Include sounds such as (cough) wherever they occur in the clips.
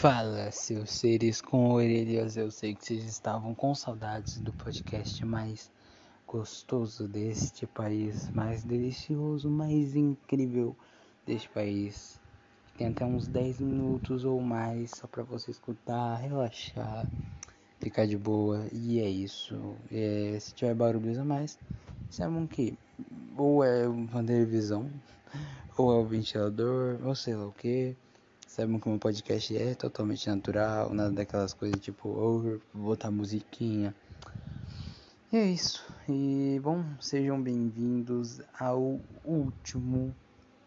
Fala, seus seres com orelhas. Eu sei que vocês estavam com saudades do podcast mais gostoso deste país, mais delicioso, mais incrível deste país. Tem até uns 10 minutos ou mais só para você escutar, relaxar, ficar de boa. E é isso. É, se tiver barulhos a mais, saibam que ou é uma televisão, (laughs) ou é o ventilador, ou sei lá o que Saibam que o meu podcast é totalmente natural, nada daquelas coisas tipo, oh, botar musiquinha. E é isso. E bom, sejam bem-vindos ao último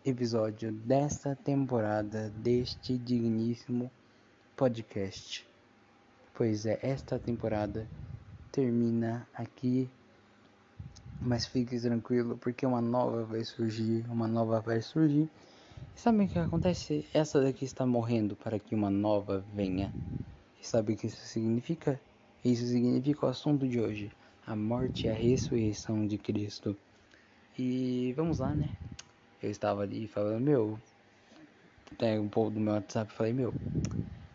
episódio desta temporada deste digníssimo podcast. Pois é, esta temporada termina aqui. Mas fique tranquilo, porque uma nova vai surgir, uma nova vai surgir. Sabe o que acontece? Essa daqui está morrendo para que uma nova venha. E sabe o que isso significa? Isso significa o assunto de hoje: a morte e a ressurreição de Cristo. E vamos lá, né? Eu estava ali falando, meu. Tem um pouco do meu WhatsApp falei, meu.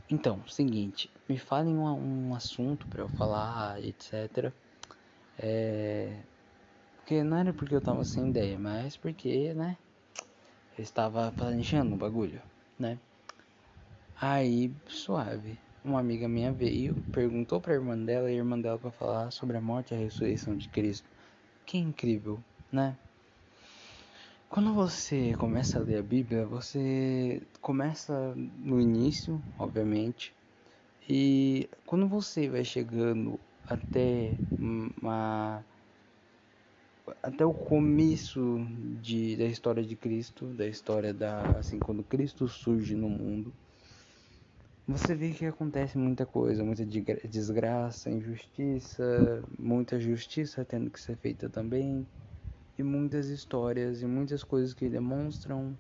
Então, seguinte, me falem um, um assunto para eu falar, etc. É. Porque não era porque eu tava sem ideia, mas porque, né? Eu estava planejando o bagulho, né? Aí, suave. Uma amiga minha veio, perguntou pra irmã dela e a irmã dela para falar sobre a morte e a ressurreição de Cristo. Que incrível, né? Quando você começa a ler a Bíblia, você começa no início, obviamente, e quando você vai chegando até uma até o começo de, da história de Cristo, da história da assim quando Cristo surge no mundo, você vê que acontece muita coisa, muita desgraça, injustiça, muita justiça tendo que ser feita também, e muitas histórias e muitas coisas que demonstram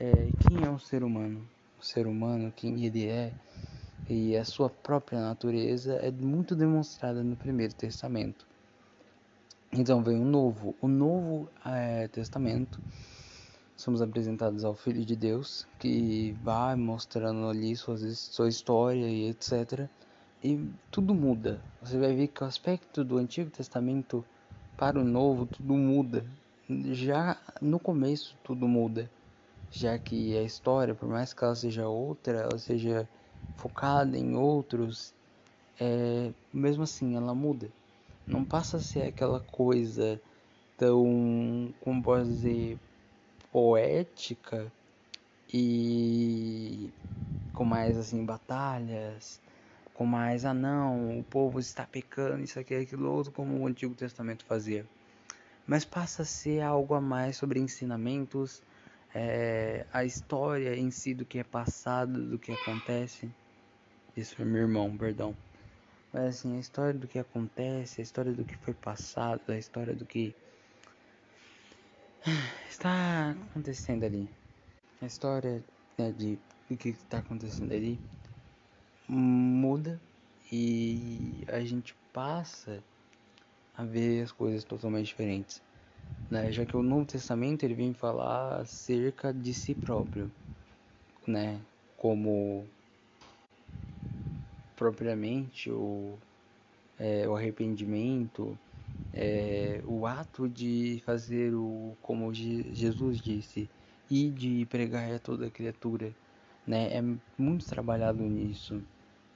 é, quem é o ser humano, o ser humano, quem ele é, e a sua própria natureza é muito demonstrada no Primeiro Testamento. Então vem o novo, o novo é, testamento. Somos apresentados ao Filho de Deus, que vai mostrando ali suas, sua história e etc. E tudo muda. Você vai ver que o aspecto do Antigo Testamento para o Novo, tudo muda. Já no começo, tudo muda. Já que a história, por mais que ela seja outra, ela seja focada em outros, é, mesmo assim ela muda não passa a ser aquela coisa tão, como posso dizer, poética e com mais assim batalhas, com mais ah não, o povo está pecando, isso aqui, aquilo outro, como o Antigo Testamento fazia. Mas passa a ser algo a mais sobre ensinamentos, é, a história em si do que é passado, do que acontece. Isso foi meu irmão, perdão. Mas assim, a história do que acontece, a história do que foi passado, a história do que está acontecendo ali. A história né, de o que está acontecendo ali muda e a gente passa a ver as coisas totalmente diferentes. Né? Já que o Novo Testamento ele vem falar acerca de si próprio, né? Como propriamente o, é, o arrependimento, é, o ato de fazer o como Jesus disse e de pregar a toda criatura, né? É muito trabalhado nisso.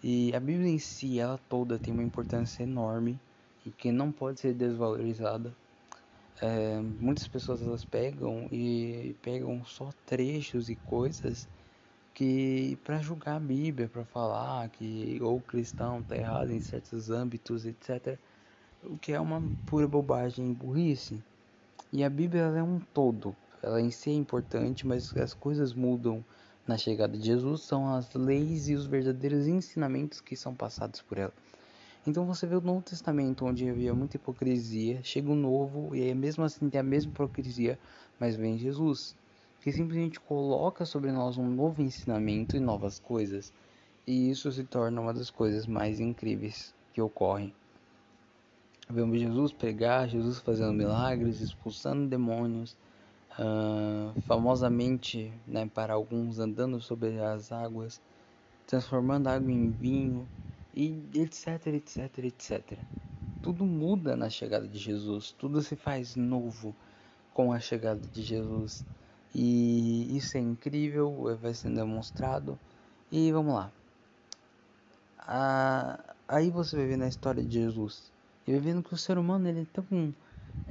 E a Bíblia em si, ela toda tem uma importância enorme e que não pode ser desvalorizada. É, muitas pessoas elas pegam e pegam só trechos e coisas que para julgar a Bíblia, para falar que o cristão está errado em certos âmbitos, etc. O que é uma pura bobagem e burrice. E a Bíblia é um todo. Ela em si é importante, mas as coisas mudam na chegada de Jesus são as leis e os verdadeiros ensinamentos que são passados por ela. Então você vê o Novo Testamento onde havia muita hipocrisia, chega o Novo e mesmo assim tem a mesma hipocrisia, mas vem Jesus que simplesmente coloca sobre nós um novo ensinamento e novas coisas, e isso se torna uma das coisas mais incríveis que ocorrem. Vemos Jesus pregar, Jesus fazendo milagres, expulsando demônios, uh, famosamente, né, para alguns andando sobre as águas, transformando água em vinho e etc, etc, etc. Tudo muda na chegada de Jesus, tudo se faz novo com a chegada de Jesus. E isso é incrível, vai sendo demonstrado. E vamos lá. Ah, aí você vai ver na história de Jesus. E vai vendo que o ser humano ele é tão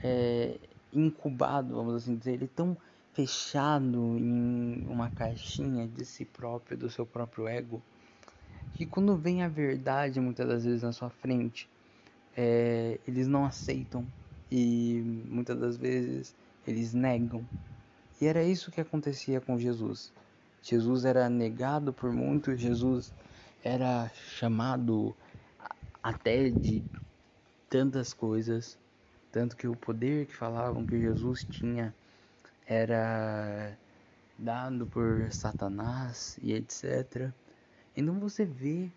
é, incubado, vamos assim dizer, ele é tão fechado em uma caixinha de si próprio, do seu próprio ego, que quando vem a verdade muitas das vezes na sua frente, é, eles não aceitam e muitas das vezes eles negam. E era isso que acontecia com Jesus. Jesus era negado por muitos, Jesus era chamado até de tantas coisas, tanto que o poder que falavam que Jesus tinha era dado por Satanás e etc. Então você vê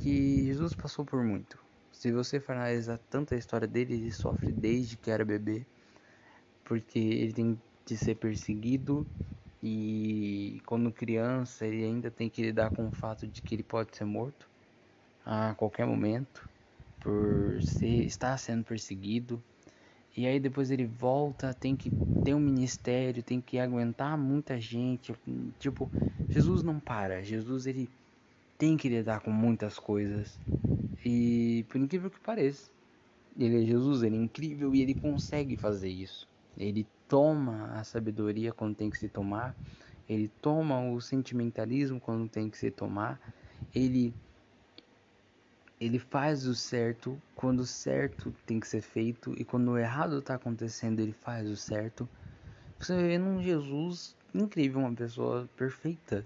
que Jesus passou por muito. Se você for analisar tanto a história dele, ele sofre desde que era bebê, porque ele tem de ser perseguido e quando criança ele ainda tem que lidar com o fato de que ele pode ser morto a qualquer momento por ser, estar sendo perseguido. E aí depois ele volta, tem que ter um ministério, tem que aguentar muita gente. Tipo, Jesus não para. Jesus ele tem que lidar com muitas coisas. E por incrível que pareça, ele é Jesus, ele é incrível e ele consegue fazer isso. Ele toma a sabedoria quando tem que se tomar, ele toma o sentimentalismo quando tem que se tomar, ele ele faz o certo quando o certo tem que ser feito e quando o errado está acontecendo ele faz o certo. Você vê num Jesus incrível, uma pessoa perfeita,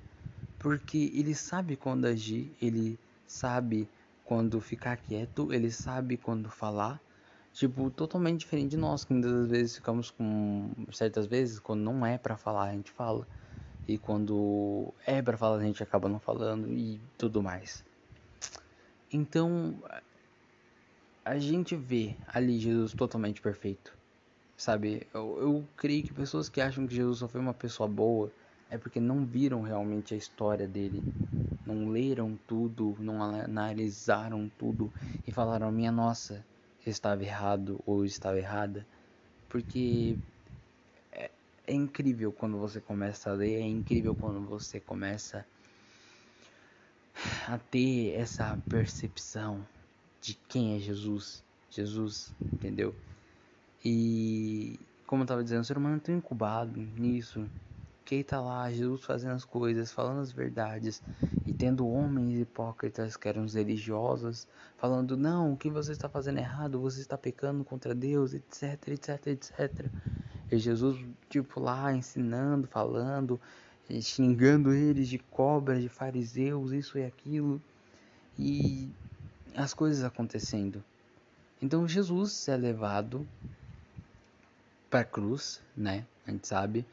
porque ele sabe quando agir, ele sabe quando ficar quieto, ele sabe quando falar. Tipo, totalmente diferente de nós, que muitas vezes ficamos com. Certas vezes, quando não é para falar, a gente fala. E quando é para falar, a gente acaba não falando e tudo mais. Então, a gente vê ali Jesus totalmente perfeito. Sabe? Eu, eu creio que pessoas que acham que Jesus só foi uma pessoa boa é porque não viram realmente a história dele. Não leram tudo, não analisaram tudo e falaram: minha nossa, estava errado ou estava errada. Porque é, é incrível quando você começa a ler, é incrível quando você começa a ter essa percepção de quem é Jesus. Jesus, entendeu? E como eu estava dizendo, o ser humano é tão incubado nisso que tá lá Jesus fazendo as coisas, falando as verdades e tendo homens hipócritas que eram os religiosos falando não, o que você está fazendo errado, você está pecando contra Deus, etc, etc, etc. E Jesus tipo lá ensinando, falando, xingando eles de cobras, de fariseus, isso e aquilo. E as coisas acontecendo. Então Jesus é levado para a cruz, né? A gente sabe.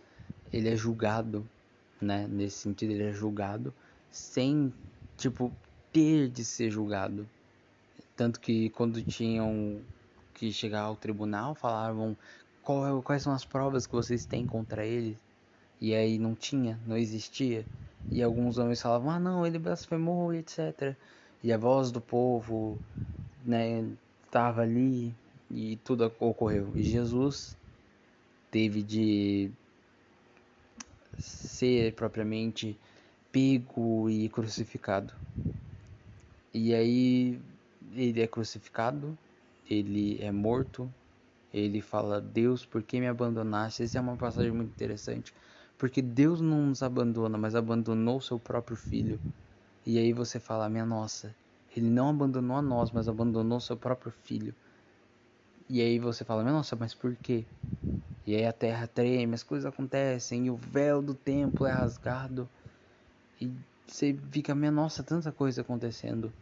Ele é julgado, né? Nesse sentido, ele é julgado sem, tipo, ter de ser julgado. Tanto que quando tinham que chegar ao tribunal, falavam qual, é quais são as provas que vocês têm contra ele. E aí não tinha, não existia. E alguns homens falavam, ah não, ele blasfemou, etc. E a voz do povo, né, estava ali e tudo ocorreu. E Jesus teve de ser propriamente pego e crucificado. E aí ele é crucificado, ele é morto, ele fala: Deus, por que me abandonaste? Essa é uma passagem muito interessante, porque Deus não nos abandona, mas abandonou seu próprio filho. E aí você fala, minha nossa, ele não abandonou a nós, mas abandonou seu próprio filho. E aí você fala, nossa, mas por quê? E aí a terra treme, as coisas acontecem, e o véu do templo é rasgado. E você fica, minha nossa, tanta coisa acontecendo.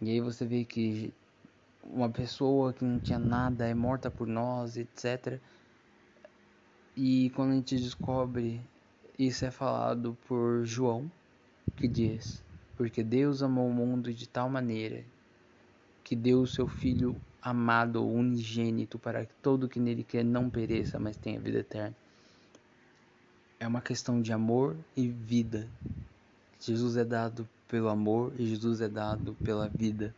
E aí você vê que uma pessoa que não tinha nada é morta por nós, etc. E quando a gente descobre, isso é falado por João, que diz: Porque Deus amou o mundo de tal maneira que deu o seu Filho amado, unigênito, para que todo que nele quer não pereça, mas tenha vida eterna. É uma questão de amor e vida. Jesus é dado pelo amor e Jesus é dado pela vida.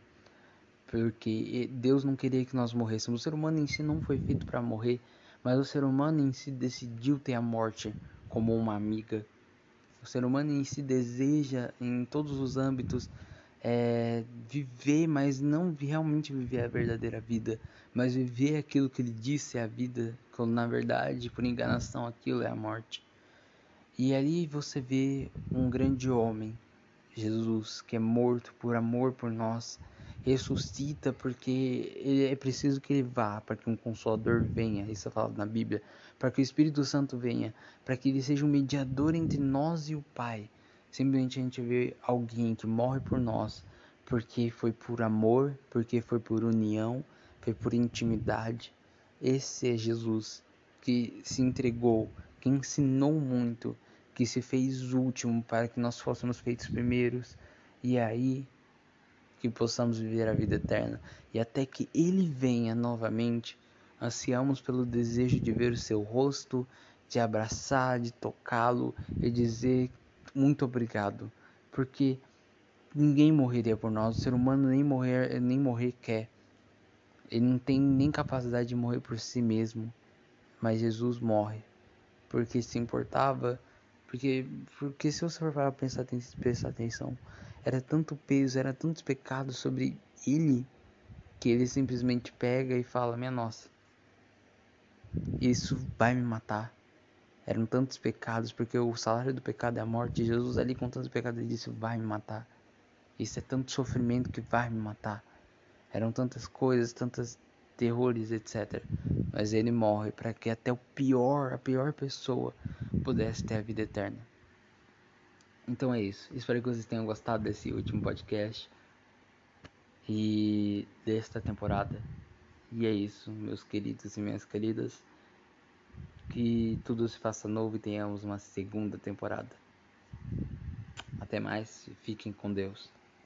Porque Deus não queria que nós morrêssemos. O ser humano em si não foi feito para morrer, mas o ser humano em si decidiu ter a morte como uma amiga. O ser humano em si deseja, em todos os âmbitos, é, viver, mas não realmente viver a verdadeira vida, mas viver aquilo que ele disse é a vida, quando na verdade, por enganação, aquilo é a morte. E ali você vê um grande homem, Jesus, que é morto por amor por nós, ressuscita porque é preciso que ele vá, para que um consolador venha, isso é falado na Bíblia, para que o Espírito Santo venha, para que ele seja um mediador entre nós e o Pai. Simplesmente a gente vê alguém que morre por nós, porque foi por amor, porque foi por união, foi por intimidade. Esse é Jesus que se entregou, que ensinou muito, que se fez último para que nós fôssemos feitos primeiros e aí que possamos viver a vida eterna e até que ele venha novamente ansiamos pelo desejo de ver o seu rosto de abraçar de tocá-lo e dizer muito obrigado porque ninguém morreria por nós o ser humano nem morrer nem morrer quer ele não tem nem capacidade de morrer por si mesmo mas Jesus morre porque se importava porque, porque se você for para pensar, prestar atenção, era tanto peso, era tantos pecados sobre ele, que ele simplesmente pega e fala: Minha nossa, isso vai me matar. Eram tantos pecados, porque o salário do pecado é a morte. Jesus, ali com tantos pecados, ele disse: Vai me matar. Isso é tanto sofrimento que vai me matar. Eram tantas coisas, tantos terrores, etc. Mas ele morre para que até o pior, a pior pessoa, pudesse ter a vida eterna. Então é isso. Espero que vocês tenham gostado desse último podcast e desta temporada. E é isso, meus queridos e minhas queridas. Que tudo se faça novo e tenhamos uma segunda temporada. Até mais, fiquem com Deus.